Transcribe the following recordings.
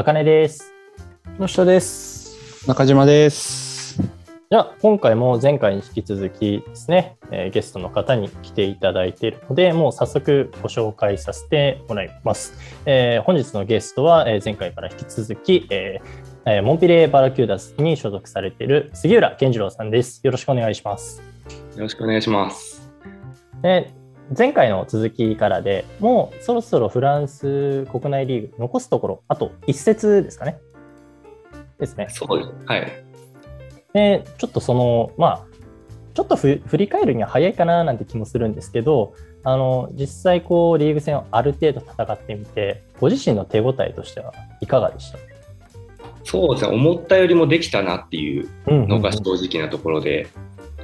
あかねです。の下です。中島です。じゃあ、今回も前回に引き続きですね、えーゲストの方に来ていただいているので、もう早速ご紹介させてもらいます。えー本日のゲストは、えー前回から引き続き、えーえーモンピレーバラキューダスに所属されている杉浦健次郎さんです。よろしくお願いします。よろしくお願いします。で前回の続きからでもうそろそろフランス国内リーグ残すところあと一節ですかね。ですね。そうです。はい。でちょっとそのまあちょっとふ振り返るには早いかななんて気もするんですけどあの実際こうリーグ戦をある程度戦ってみてご自身の手応えとしてはいかがでした？そうですね。思ったよりもできたなっていううんのが正直なところで、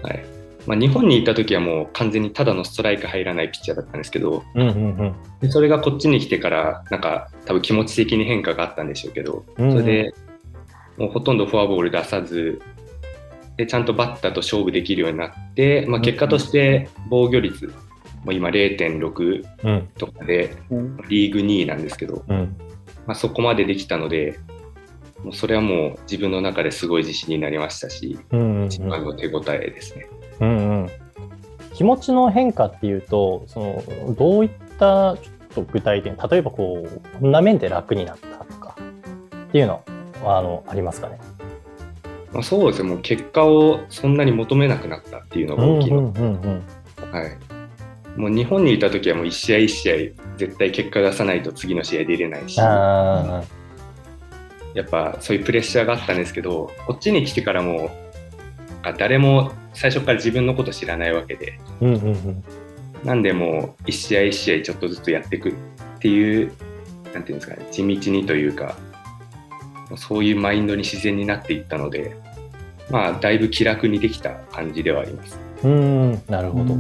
はい。まあ、日本にいた時はもう完全にただのストライク入らないピッチャーだったんですけど、うんうんでそれがこっちに来てから、なんか多分気持ち的に変化があったんでしょうけど、うんそれでもうほとんどフォアボール出さず、でちゃんとバッターと勝負できるようになって、まあ、結果として防御率、もう今0.6うんうん。とかでうん。リーグ2位なんですけど、うん。まあ、そこまでできたので、もうそれはもう自分の中ですごい自信になりましたし、うんうんうん。一番の手応えですね。うんうん。気持ちの変化っていうとそのどういったちょっと具体的に例えばこうこんな面で楽になったとかっていうのはあのありますかね？まあ、そうですね、もう結果をそんなに求めなくなったっていうのが大きい。の。もう日本にいた時はもう一試合一試合絶対結果出さないと次の試合出れないし、あやっぱそういうプレッシャーがあったんですけど、こっちに来てからもうあ誰も最初から自分のこと知らないわけで、ーうんうんうん。なんでもう一試合一試合ちょっとずつやっていくっていう、なんていうんですかね、地道にというか、そういうマインドに自然になっていったので、まあ、だいぶ気楽にできた感じではあります。うんなるほど、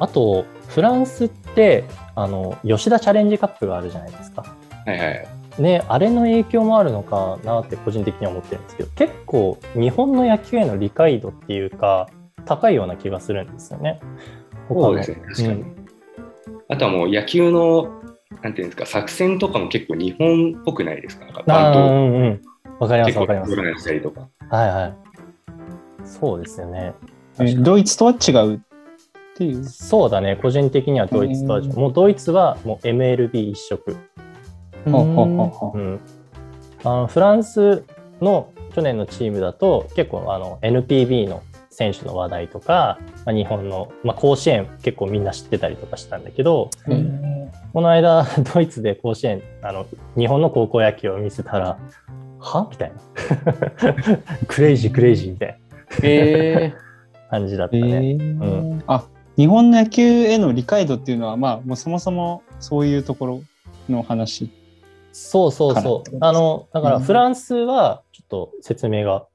あとフランスってあの吉田チャレンジカップがあるじゃないですか。はいはい。ね、あれの影響もあるのかなって個人的には思ってるんですけど結構日本の野球への理解度っていうか高いような気がするんですよね。そうですね、確かに。あとはもう野球の、なんていうんですか、作戦とかも結構日本っぽくないですか？なんかうバントをんうんわかります結構わかります。取らないしたりとか。はいはい。そうですよね。えードイツとは違うっていう？そうだね、個人的にはドイツとは違う。うんもうドイツはもう MLB 一色。ほうほうほうほう。うん、あのフランスの去年のチームだと結構あの NPB の選手の話題とか、まあ、日本の、まあ、甲子園結構みんな知ってたりとかしたんだけどえーこの間 ドイツで甲子園あの日本の高校野球を見せたらは？みたいな。crazy crazy みたいな 感じだったーね。えー。あ日本の野球への理解度っていうのは、まあ、もうそもそもそういうところの話。そうそうそう。あの、だからうんフランスはちょっと説明が、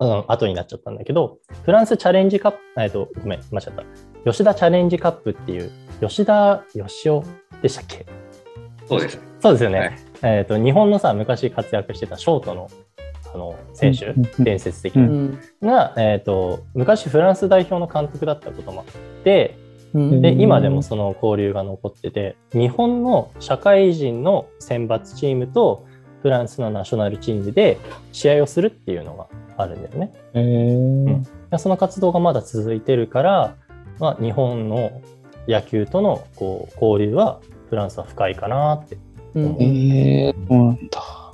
うん、後になっちゃったんだけど、フランスチャレンジカップ、えっと、ごめん、間違った。吉田チャレンジカップっていう、吉田義雄でしたっけ？そうですね。そうですよね。はいえっと、日本のさ、昔活躍してたショートのあの選手、うん伝説的うな、が、えっと、昔フランス代表の監督だったこともあって、うんで今でもその交流が残ってて日本の社会人の選抜チームとフランスのナショナルチームで試合をするっていうのがあるんだよね。えーでその活動がまだ続いてるから、まあ、日本の野球とのこう交流はフランスは深いかなって。えーそうなんだ。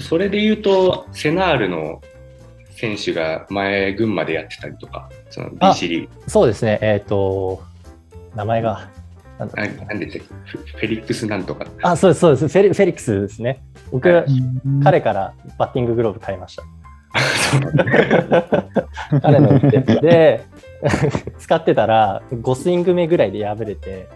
それで言うと、セナールの選手が前、群馬でやってたりとか、その BC リーグ。そうですね、えっ、と、名前が、なんだあっけ。なんでしたっけ。フフェリックスなんとか。あ、そうです、そうです、フェリフェリックスですね。僕、はい。彼からバッティンググローブ買いました。彼の言ってで 使ってたら5スイング目ぐらいで破れて。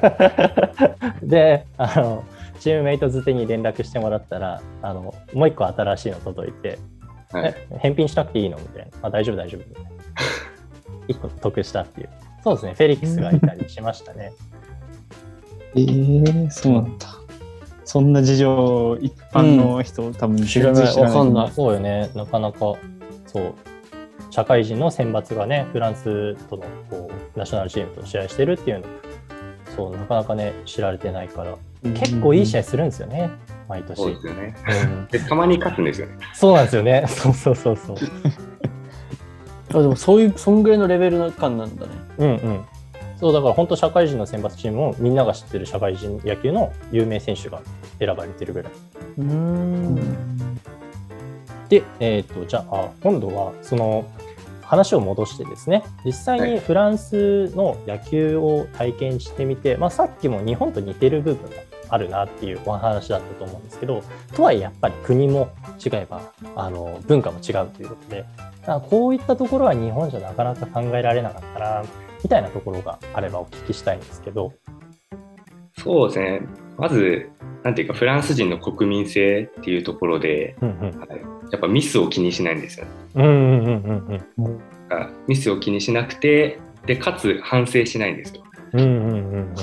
であのチームメイトづてに連絡してもらったらあのもう一個新しいの届いて、はい。え返品しなくていいのみたいな。あ大丈夫大丈夫。みたいな一個得したっていうそうですね。フェリックスがいたりしましたね。えー、そうなんだ。そんな事情、一般の人、多分知らない。わかんない。そうよね。なかなか。そう。社会人の選抜がねフランスとのこうナショナルチームと試合してるっていうの。そうなかなかね知られてないから。結構いい試合するんですよね、毎年。そうですよね。うん。で、たまに勝つんですよね。そうなんですよね。そうそうそうそう。あでもそういう、そんぐらいのレベル感なんだね。うんうん。そうだから本当社会人の選抜チームもみんなが知ってる社会人野球の有名選手が選ばれてるぐらい。うーん。で、えっ、と、じゃあ、今度はその話を戻してですね、実際はいにフランスの野球を体験してみて、まあ、さっきも日本と似てる部分もあるなっていうお話だったと思うんですけど、とはいえやっぱり国も違えば、あの文化も違うということで、こういったところは日本じゃなかなか考えられなかったな、みたいなところがあればお聞きしたいんですけど、そうですね。まず、なんていうか、フランス人の国民性っていうところで、うんうんはいやっぱミスを気にしないんですよね。うんうんうんうんうんだからミスを気にしなくて、で、かつ反省しないんですよ。うんうんうん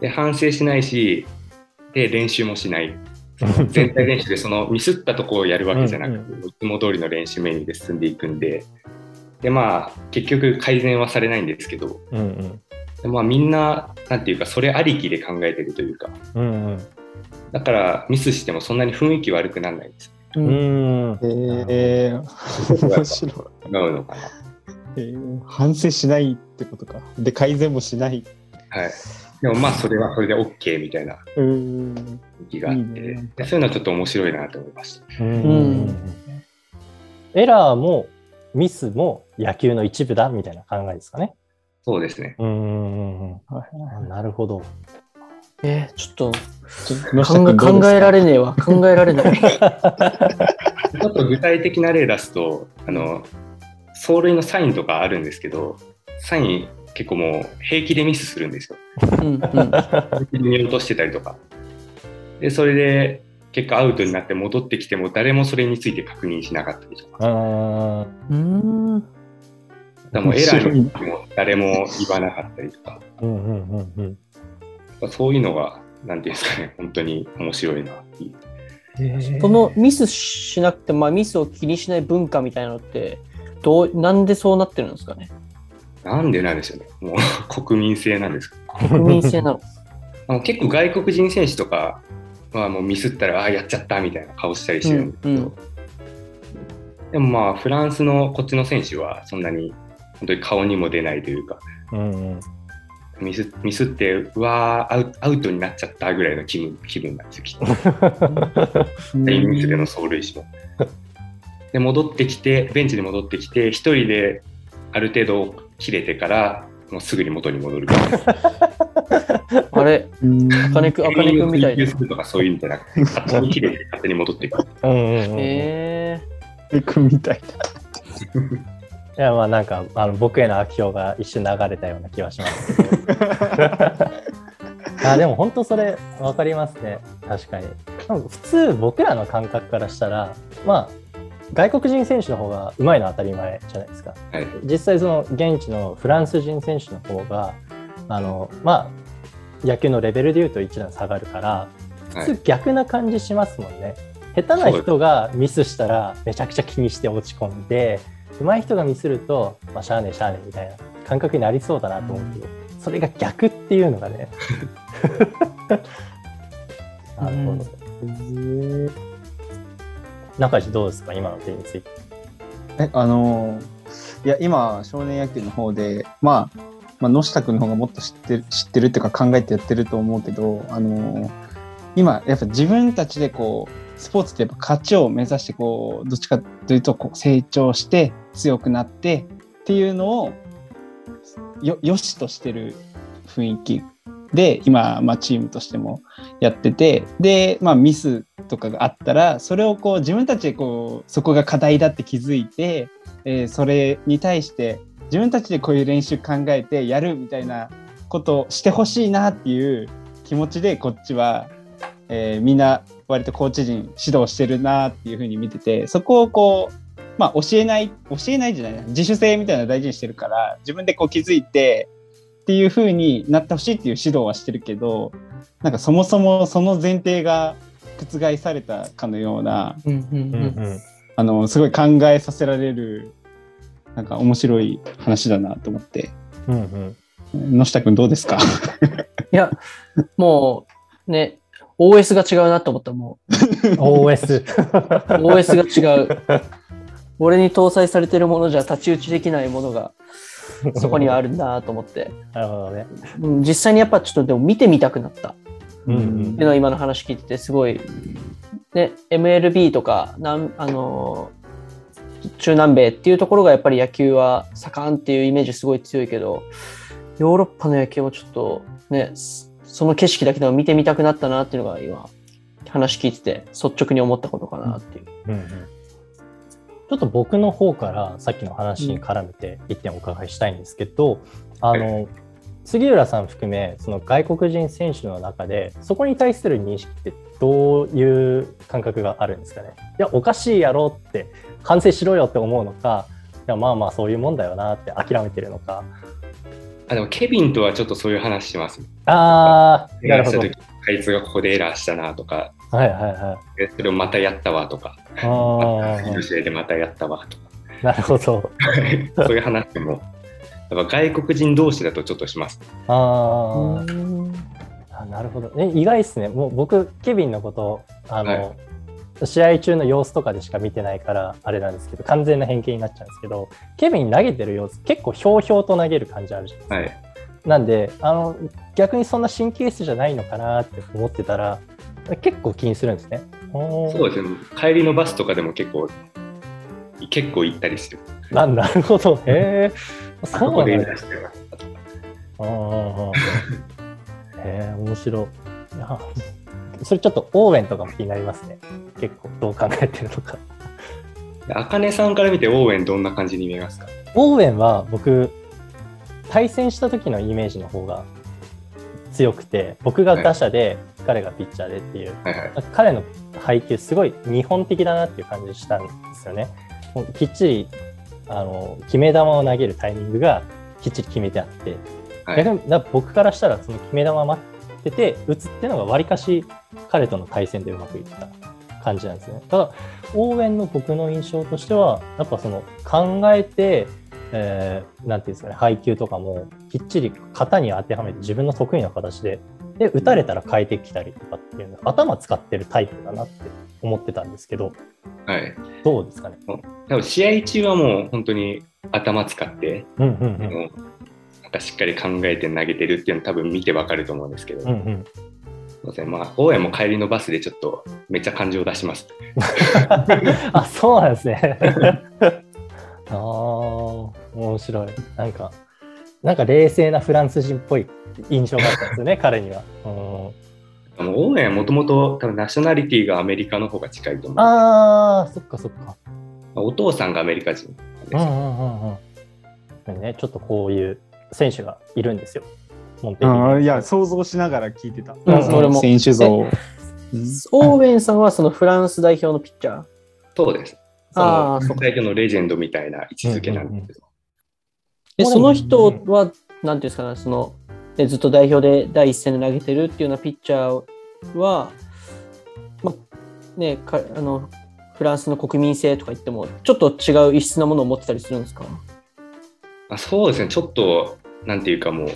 で、反省しないし、で、練習もしない。全体練習でその ミスったところをやるわけじゃなくて、うんいつも通りの練習メニューで進んでいくんで、で、まあ、結局改善はされないんですけど、うんうんでまあ、みんな、なんていうか、それありきで考えてるというか、うんうんだからミスしてもそんなに雰囲気悪くならないんです。う。うんんえー、面白い。違うのかな。えー反省しないってことか。で、改善もしない。はい。でもまあ、それはそれで OK みたいなうーん。雰囲気があって、いいねでそういうのはちょっと面白いなと思いました。うんエラーもミスも野球の一部だみたいな考えですかね。そうですね。うんうんうんはいうんなるほど。えー、ちょっと考えられねえわ。考えられない。ちょっと具体的な例出すと、あの、走塁のサインとかあるんですけど、サイン結構もう平気でミスするんですよ。うんうん。見落としてたりとか。で、それで結果アウトになって戻ってきても誰もそれについて確認しなかったりとか。うんうーん。だからもうエラーについても誰も言わなかったりとか。うんうんうんうんそういうのが、なんていうんですかね、本当に面白いなっていう。そのミスしなくて、まあ、ミスを気にしない文化みたいなのって、どう、なんでそうなってるんですかね。なんでなんでしょうね。もう 国民性なんですか？国民性なの。あの結構外国人選手とかはもうミスったら、ああ、やっちゃったみたいな顔したりしてるんですけど、うんうんでもまあ、フランスのこっちの選手はそんなに本当に顔にも出ないというか、うんうんミスミスって、うわーアウ、アウトになっちゃったぐらいの気分気分なんですよ、きっと。インミスでの走塁手も。で、戻ってきて、ベンチに戻ってきて、一人である程度切れてから、もうすぐに元に戻る。あれ、うんあかねくん、あかねくんみたいな。とかそういうんじゃなくて、勝手に切れて勝手に戻っていく。うんうんうん。え君みたいいやまあなんかあの僕への悪評が一瞬流れたような気はしますけど。あでも本当それ分かりますね。確かに。普通僕らの感覚からしたらまあ外国人選手の方が上手いのは当たり前じゃないですか。はい。実際その現地のフランス人選手の方があのまあ野球のレベルでいうと一段下がるからはい。普通逆な感じしますもんね、下手な人がミスしたらめちゃくちゃ気にして落ち込んで上手い人がミスると、まあ、しゃあねえしゃあねえみたいな感覚になりそうだなと思うけど、それが逆っていうのがね。なるほど、中地どうですか？今の点について。え、あのいや、今、少年野球の方で、まあ、まあ、野下君の方がもっと知ってる、知ってるっていうか考えてやってると思うけど、あの今、やっぱ自分たちでこう、スポーツってやっぱ勝ちを目指して、こう、どっちかというと、こう、成長して、強くなってっていうのを、よ、よしとしてる雰囲気で、今、まあ、チームとしてもやってて、で、まあ、ミスとかがあったら、それをこう、自分たちでこう、そこが課題だって気づいて、えーそれに対して、自分たちでこういう練習考えてやるみたいなことをしてほしいなっていう気持ちで、こっちは、えーみんな割とコーチ陣指導してるなっていうふうに見てて、そこをこう、まあ教えない、教えないじゃない、自主性みたいなの大事にしてるから、自分でこう気づいてっていうふうになってほしいっていう指導はしてるけど、なんかそもそもその前提が覆されたかのような、ー。うんうんうん。うんあの、すごい考えさせられる、なんか面白い話だなと思って。うんうん野下くんどうですか？いや、もうね、OS が違うなと思った、も OS。う。OS が違う。俺に搭載されてるものじゃ太刀打ちできないものがそこにはあるんだなと思って。なるほどね。うん実際にやっぱちょっとでも見てみたくなった。うんうんっていうのは今の話聞いててすごい、ね、MLB とかなんあのー中南米っていうところがやっぱり野球は盛んっていうイメージすごい強いけどヨーロッパの野球もちょっとねそその景色だけでも見てみたくなったなっていうのが今話聞いてて率直に思ったことかなっていう。うんうんちょっと僕の方からさっきの話に絡めて一点お伺いしたいんですけど、あの杉浦さん含めその外国人選手の中でそこに対する認識ってどういう感覚があるんですかね？いやおかしいやろって反省しろよって思うのかいやまあまあそういうもんだよなって諦めてるのか。あでもケビンとはちょっとそういう話します。あーなるほど。あいつがここでエラーしたなとか、はいはいはい。でそれをまたやったわとか、あの試合でまたやったわとか、なるほど。そういう話も、やっぱ外国人同士だとちょっとします。あー。あなるほど、ね、意外ですね、もう僕、ケビンのことあの、はい。試合中の様子とかでしか見てないから、あれなんですけど、完全な偏見になっちゃうんですけど、ケビン投げてる様子、結構ひょうひょうと投げる感じあるじゃないですか。はい。なんであの、逆にそんな神経質じゃないのかなって思ってたら、結構気にするんですね。そうですね。帰りのバスとかでも結構、結構行ったりする。ななるほど、へえ、あそうなんだラーしてますとか。うんうんうんへえ面白い。いやそれちょっとオーウェンとかも気になりますね。結構どう考えてるのか。であかねさんから見てオーウェンどんな感じに見えますか？オーウェンは僕、対戦した時のイメージの方が強くて、僕が打者で彼がピッチャーでっていう、はいはい。彼の配球すごい日本的だなっていう感じしたんですよね。もうきっちりあの決め球を投げるタイミングがきっちり決めてあって、はい逆にだ僕からしたらその決め球を待ってて打つっていうのがわりかし彼との対戦でうまくいった感じなんですね。ただ応援の僕の印象としてはやっぱその考えて、えーなんていうんですかね配球とかもきっちり型に当てはめて自分の得意な形でで打たれたら変えてきたりとかっていうの頭使ってるタイプだなって思ってたんですけどはい。どうですかね？多分試合中はもう本当に頭使って、うんうんうんなんかしっかり考えて投げてるっていうの多分見てわかると思うんですけど、うんうんそうですねまあ、大家も帰りのバスでちょっとめっちゃ感情出します。あ、そうなんですね。ああ、面白い。なんか、なんか冷静なフランス人っぽい印象があったんですよね、彼には。うん、もう大家はもともと多分ナショナリティがアメリカの方が近いと思う。ああ、そっかそっか。お父さんがアメリカ人ですよ。うんうんうんうん。ね、ちょっとこういう選手がいるんですよ。いや、想像しながら聞いてた。うんその俺も選手像。うんオーウェンさんはそのフランス代表のピッチャー？そうです。そのあーそうか代表のレジェンドみたいな位置づけなんですけど。で、うんその人は、なんていうんですかね、その、ねずっと代表で第一線で投げてるっていうようなピッチャーは、ま、ねかあの、フランスの国民性とか言っても、ちょっと違う異質なものを持ってたりするんですか？あそうですね、ちょっと、なんていうかもう、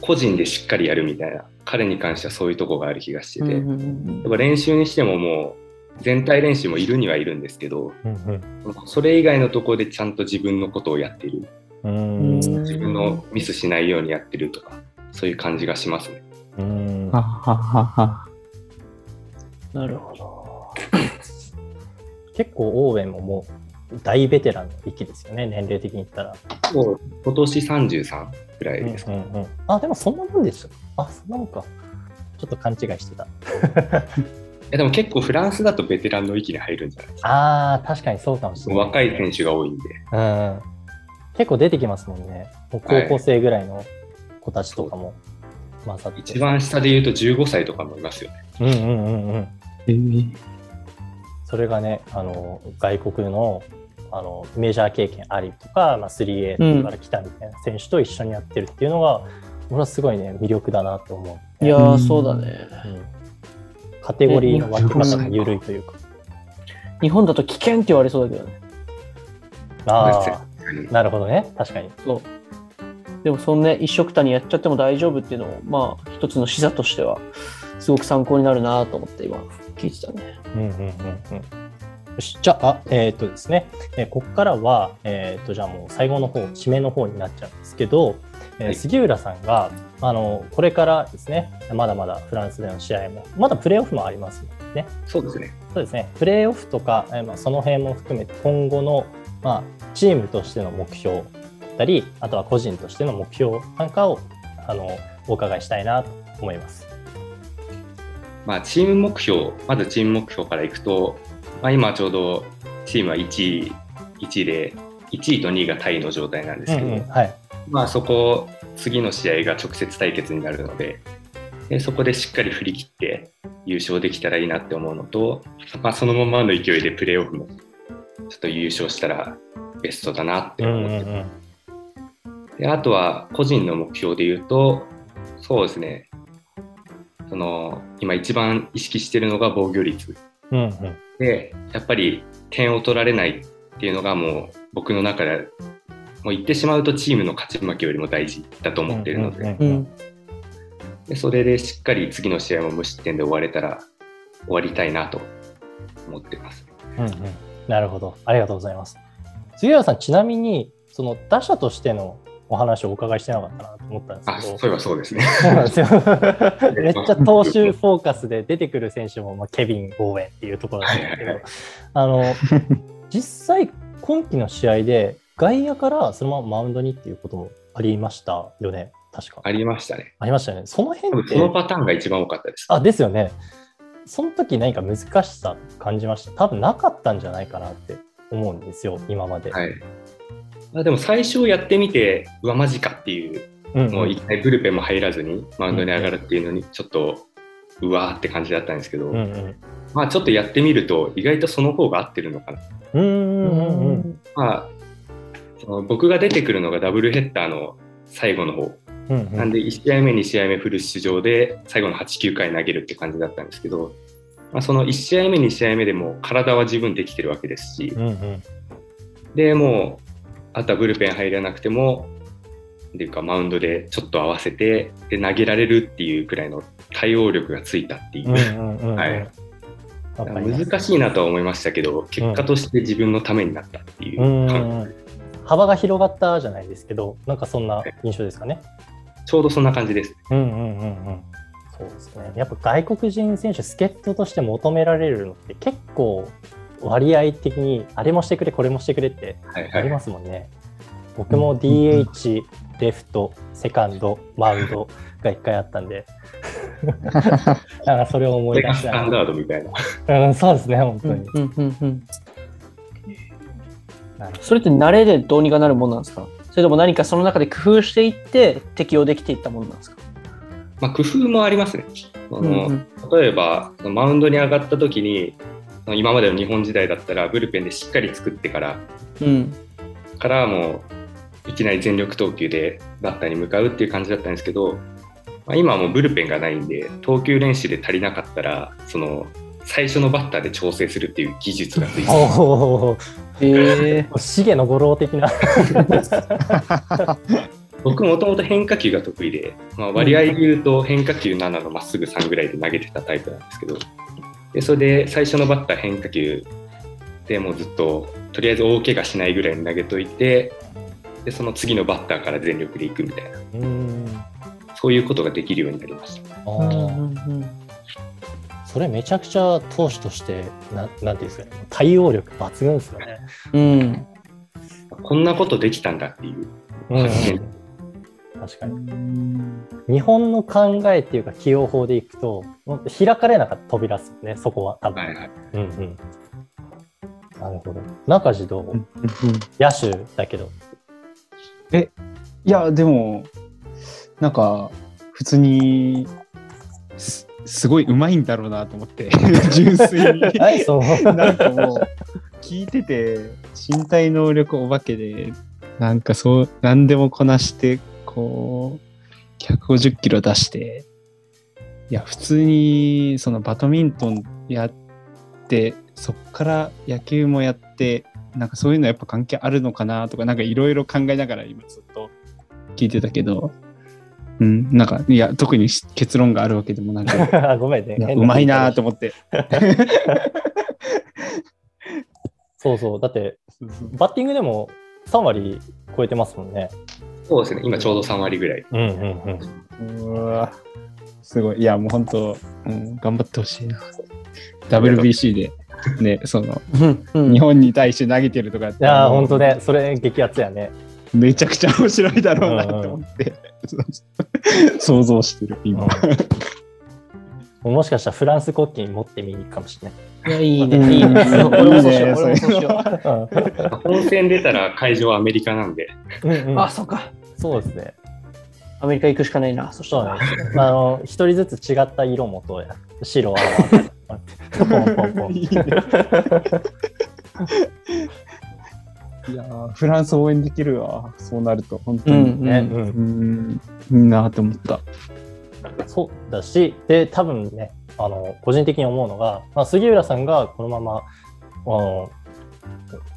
個人でしっかりやるみたいな、彼に関してはそういうとこがある気がしてて、うんうんうんやっぱ練習にしてももう、全体練習もいるにはいるんですけど、うんそれ以外のところでちゃんと自分のことをやってる、うん。うん自分のミスしないようにやってるとか、そういう感じがしますね。うんはははは。なるほど。結構オーウェンももう大ベテランの域ですよね、年齢的に言ったら。そう今年33ぐらいですか、うんうんうんあ、でもそんなもんでした。あ、そんなもんか。ちょっと勘違いしてた。いやでも結構フランスだとベテランの域に入るんじゃないですか。ああ、確かにそうかもしれない。若い選手が多いんで。うん。結構出てきますもんね。もう高校生ぐらいの子たちとかも混ざって。一番下で言うと15歳とかもいますよね。うんうんうんうん。えーそれがね、あの、外国の、あの、メジャー経験ありとか、まあ、3A から来たみたいな選手と一緒にやってるっていうのが、俺はすごいね、魅力だなと思う。いやー、そうだね。うんカテゴリーの分け方が緩いというか。日本だと危険って言われそうだけどね。ああ、になるほどね。確かに。そう。でも、そんね、一緒くたにやっちゃっても大丈夫っていうのも、まあ、一つの視座としては、すごく参考になるなと思って今聞いてたね。うんうんうんうん。よし、じゃあ、えっ、とですね、えーここからは、えっ、と、じゃあもう最後の方、締めの方になっちゃうんですけど、えーはい杉浦さんが、あの、これからですね、まだまだフランスでの試合も、まだプレーオフもありますね。そうですね。そうですね、プレーオフとか、えーまあ、その辺も含めて、今後の、まあ、チームとしての目標だったり、あとは個人としての目標なんかを、あの、お伺いしたいなと思います。まあ、チーム目標、まずチーム目標からいくと、まあ、今ちょうどチームは1位 ,1 位で、1位と2位がタイの状態なんですけど、うんうんはい。まあ、そこ、次の試合が直接対決になるのでで、そこでしっかり振り切って優勝できたらいいなって思うのと、まあ、そのままの勢いでプレーオフもちょっと優勝したらベストだなってうん思ってます。うんうんであとは個人の目標で言うと、そうですね、その今一番意識してるのが防御率。うんうん。で、やっぱり点を取られないっていうのがもう僕の中で、もう言ってしまうとチームの勝ち負けよりも大事だと思ってるので、うんうんうん。うん。でそれでしっかり次の試合も無失点で終われたら終わりたいなと思ってます。うんうんなるほど。ありがとうございます。杉浦さん、ちなみに、その打者としてのお話をお伺いしてなかったなと思ったんですあ、けど。そういえばそうですね。そうなんですよ。めっちゃ投手フォーカスで出てくる選手も、まあ、ケビン・ゴーエンっていうところなんですけどあの、実際、今季の試合で外野からそのままマウンドにっていうこともありましたよね。確か。ありましたね。ありましたよね。その多辺って分そ、のパターンが一番多かったです。あ、ですよね。その時何か難しさ感じました？多分なかったんじゃないかなって思うんですよ、今まで。はい。あでも最初やってみて、うわ、マジかっていう、うんうんもう一回ブルペンも入らずにマウンドに上がるっていうのに、ちょっと、うわーって感じだったんですけど、うんうんまあちょっとやってみると、意外とその方が合ってるのかな。うんうんうんあ、その僕が出てくるのがダブルヘッダーの最後の方。うんうん。なんで1試合目、2試合目フル出場で最後の8、9回投げるって感じだったんですけど、まあ、その1試合目、2試合目でも体は十分できてるわけですし、うんうん。でもう、あとはブルペン入らなくても、っていうかマウンドでちょっと合わせてで投げられるっていうくらいの対応力がついたっていう、難しいなとは思いましたけど、結果として自分のためになったっていううんうん。幅が広がったじゃないですけど、なんかそんな印象ですかね。ちょうどそんな感じです。うんうんうんうん。そうですね。やっぱ外国人選手、助っ人として求められるのって結構割合的にあれもしてくれ、これもしてくれってはいはい。ありますもんね。僕も DH、レフト、セカンド、マウンドが1回あったんで、なんかそれを思い出したタンダードみたいな。うん、そうですね、本当に。うんうんうんなるほそれって慣れでどうにかなるもんなんですか？それとも何かその中で工夫していって適用できていったものなんですか、まあ、工夫もありますね。あのうんうん。例えば、マウンドに上がった時に、今までの日本時代だったら、ブルペンでしっかり作ってから、うん。からもういきなり全力投球でバッターに向かうっていう感じだったんですけど、まあ、今はもうブルペンがないんで、投球練習で足りなかったら、その最初のバッターで調整するっていう技術がついてど。おお、へえ重野五郎的な。僕もともと変化球が得意で、まあ、割合で言うと変化球7のまっすぐ3ぐらいで投げてたタイプなんですけどでそれで最初のバッター変化球でもうずっととりあえず大怪我しないぐらいに投げといてでその次のバッターから全力でいくみたいなうん。そういうことができるようになりました。それめちゃくちゃ投手として、ななんていうんですかね、対応力抜群ですよね。うんこんなことできたんだっていう。うんうん確かに。日本の考えっていうか起用法でいくと、開かれなかった扉ですね、そこは多分。はいはい、うんうん。なるほど。中地どう、うん野手だけど。いや、でも、なんか、普通に、すすごいうまいんだろうなと思って、純粋に。なんかもう、聞いてて、身体能力お化けで、なんかそう、何でもこなして、こう、150キロ出して、いや、普通に、そのバドミントンやって、そっから野球もやって、なんかそういうのやっぱ関係あるのかなとか、なんかいろいろ考えながら今ずっと聞いてたけど、うん、なんか、いや、特にし結論があるわけでもなく、ごめんねうまいなーと思思って。そうそう。だって、バッティングでも3割超えてますもんね。そうですね、今ちょうど3割ぐらい。うんうんうん。うわすごい。いや、もう本当、うん、頑張ってほしいな。WBC で、ね、その、うん日本に対して投げてるとかっていやー、ほんとね、それ激アツやね。めちゃくちゃ面白いだろうなと思って、想像してる、今。う んもしかしたらフランス国旗に持って見に行くかもしれいや、いいね、うんいいね。俺もそう俺もそうしよない。本戦出たら会場はアメリカなんで、うんうんあ、そっか。そうですね。アメリカ行くしかないな、そしたらそうなん。ですよ。あの、一人ずつ違った色もとや。白、青、赤。ポンポンポン。いいねいやーフランス応援できるわ、そうなると、本当うに。ん、ね、うんうんうん、いいなと思った。そうだし、で、多分ね、あの、個人的に思うのが、まあ、杉浦さんがこのまま、あの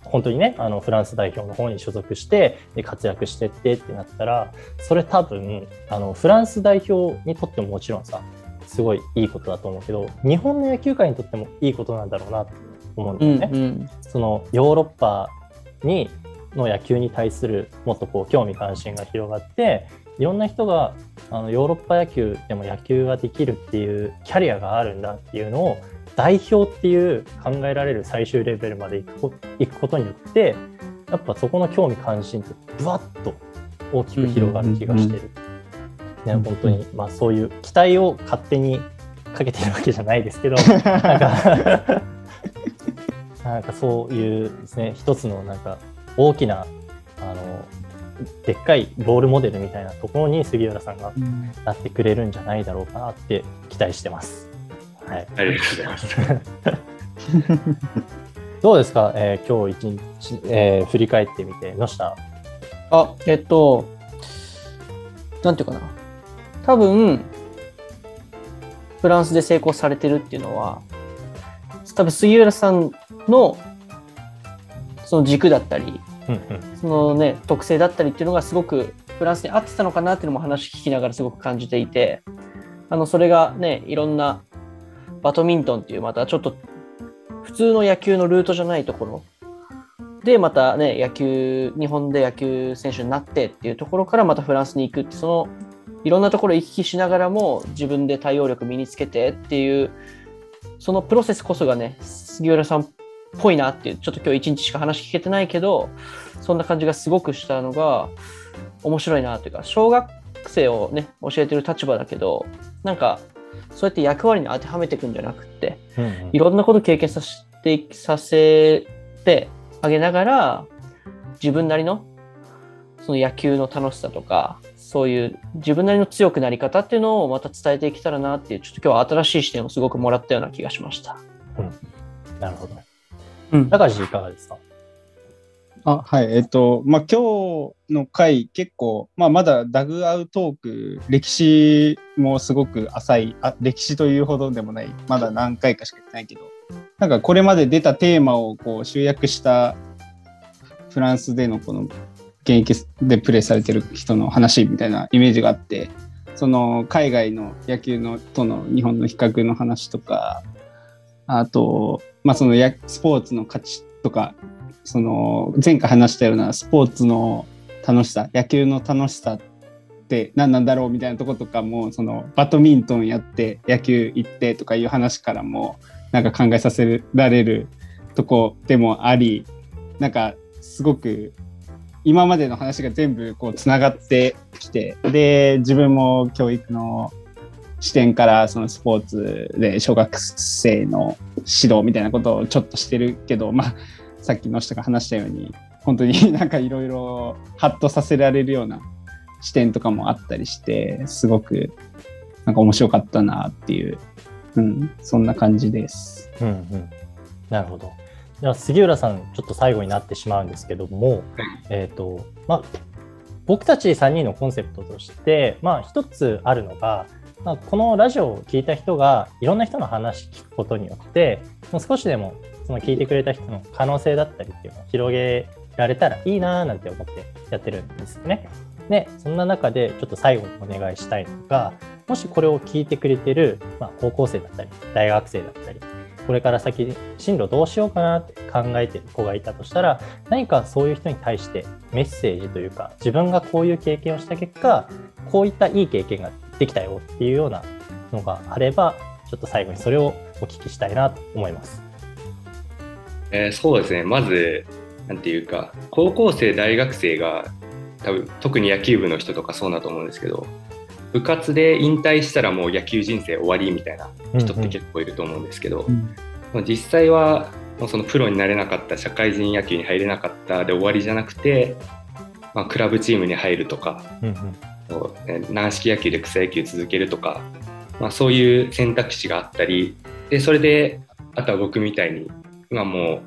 本当にね、あのフランス代表の方に所属して、で活躍してってってなったら、それ多分、あのフランス代表にとってももちろんさ、すごいいいことだと思うけど、日本の野球界にとってもいいことなんだろうなって思うんだうん、よね。うん。そのヨーロッパにの野球に対するもっとこう興味関心が広がっていろんな人があのヨーロッパ野球でも野球ができるっていうキャリアがあるんだっていうのを代表っていう考えられる最終レベルまで行くこ行くことによってやっぱそこの興味関心ってぶわっと大きく広がる気がしてる。ね、本当に、まあ、そういう期待を勝手にかけてるわけじゃないですけど なんかなんかそういうですね一つのなんか大きなあのでっかいロールモデルみたいなところに杉浦さんがなってくれるんじゃないだろうかなって期待してます。はい、ありがとうございます。どうですか、えー今日一日、えー振り返ってみて、野下。あ、えっと、なんていうかな。多分、フランスで成功されてるっていうのは、多分杉浦さんのその軸だったり、うんうん。そのね、特性だったりっていうのがすごくフランスに合ってたのかなっていうのも話聞きながらすごく感じていて、あの、それがね、いろんなバドミントンっていうまたちょっと普通の野球のルートじゃないところ。でまたね、野球、日本で野球選手になってっていうところからまたフランスに行くって、そのいろんなところ行き来しながらも自分で対応力身につけてっていう、そのプロセスこそがね、杉浦さんっぽいなっていう、ちょっと今日一日しか話聞けてないけど、そんな感じがすごくしたのが面白いなというか、小学生をね、教えてる立場だけど、なんか、そうやって役割に当てはめていくんじゃなくって、うんうん。いろんなこと経験させてさせてあげながら、自分なりのその野球の楽しさとか、そういう自分なりの強くなり方っていうのをまた伝えていけたらなっていう、ちょっと今日は新しい視点をすごくもらったような気がしました。なるほど。うん。高橋いかがですか？あはい、えっと、まあ、今日の回、結構、まあ、まだダグアウトーク、歴史もすごく浅いあ、歴史というほどでもない、まだ何回かしかやってないけど、なんかこれまで出たテーマをこう集約したフランスでのこの現役でプレーされてる人の話みたいなイメージがあって、その海外の野球のとの日本の比較の話とか、あと、まあ、そのやスポーツの価値とか、その前回話したようなスポーツの楽しさ野球の楽しさって何なんだろうみたいなとことかもそのバドミントンやって野球行ってとかいう話からもなんか考えさせられるとこでもありなんかすごく今までの話が全部こうつながってきてで自分も教育の視点からそのスポーツで小学生の指導みたいなことをちょっとしてるけどまあさっきの人が話したように本当になんかいろいろハッとさせられるような視点とかもあったりしてすごくなんか面白かったなっていう、うん、そんな感じです。うんうん。なるほど。じゃあ杉浦さん、ちょっと最後になってしまうんですけども、えっ、と、まあ、僕たち3人のコンセプトとして、まあ、一つあるのが、まあ、このラジオを聞いた人がいろんな人の話聞くことによって、もう少しでもその聞いてくれた人の可能性だったりっていうのを広げられたらいいなーなんて思ってやってるんですよね。で、そんな中でちょっと最後にお願いしたいのが、もしこれを聞いてくれてる、まあ、高校生だったり、大学生だったり、これから先進路どうしようかなって考えてる子がいたとしたら何かそういう人に対してメッセージというか自分がこういう経験をした結果こういったいい経験ができたよっていうようなのがあればちょっと最後にそれをお聞きしたいなと思います。えーそうですねまずなんていうか高校生大学生が多分特に野球部の人とかそうだと思うんですけど部活で引退したらもう野球人生終わりみたいな人って結構いると思うんですけど、まあ実際はそのプロになれなかった社会人野球に入れなかったで終わりじゃなくて、まあ、クラブチームに入るとかうんうん。ね軟式野球で草野球続けるとか、まあ、そういう選択肢があったりでそれであとは僕みたいに今もう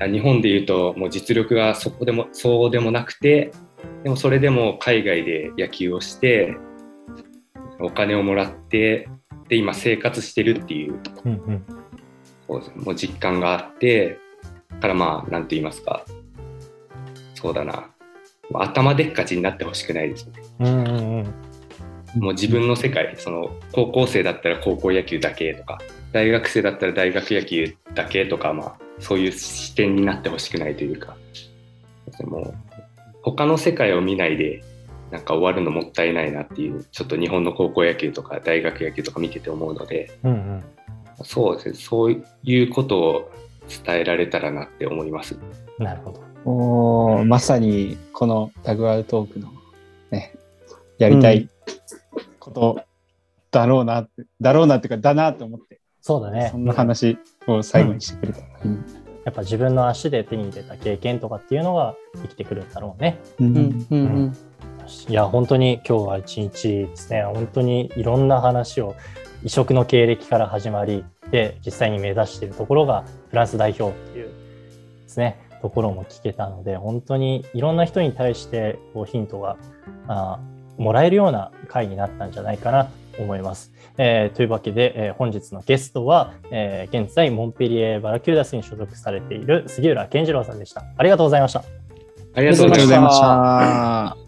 あ日本でいうともう実力がそこでもそうでもなくてでもそれでも海外で野球をしてお金をもらってで今生活してるっていう。うんうん。こうもう実感があってだからまあ何と言いますか。そうだな。頭でっかちになってほしくないですね。うんうんうん。もう自分の世界その高校生だったら高校野球だけとか大学生だったら大学野球だけとか、まあ、そういう視点になってほしくないというか。もう他の世界を見ないでなんか終わるのもったいないなっていうちょっと日本の高校野球とか大学野球とか見てて思うのでうんうんそうですねそういうことを伝えられたらなって思います。なるほど。おーまさにこのタグアウトークのね、やりたいことだろうなって、だろうなっていうか、だなと思って、そうだねそんな話を最後にしてくれた。うんやっぱ自分の足で手に入れた経験とかっていうのが生きてくるんだろうね。ううんんうん。うん。いや、本当に今日は一日ですね、本当にいろんな話を、異色の経歴から始まり、で、実際に目指しているところがフランス代表っていうですね、ところも聞けたので、本当にいろんな人に対してこうヒントがあーもらえるような回になったんじゃないかなと思います。えーというわけで、えー本日のゲストは、えー現在、モンペリエ・バラキューダスに所属されている杉浦健次郎さんでした。ありがとうございました。ありがとうございましたありがとうございました。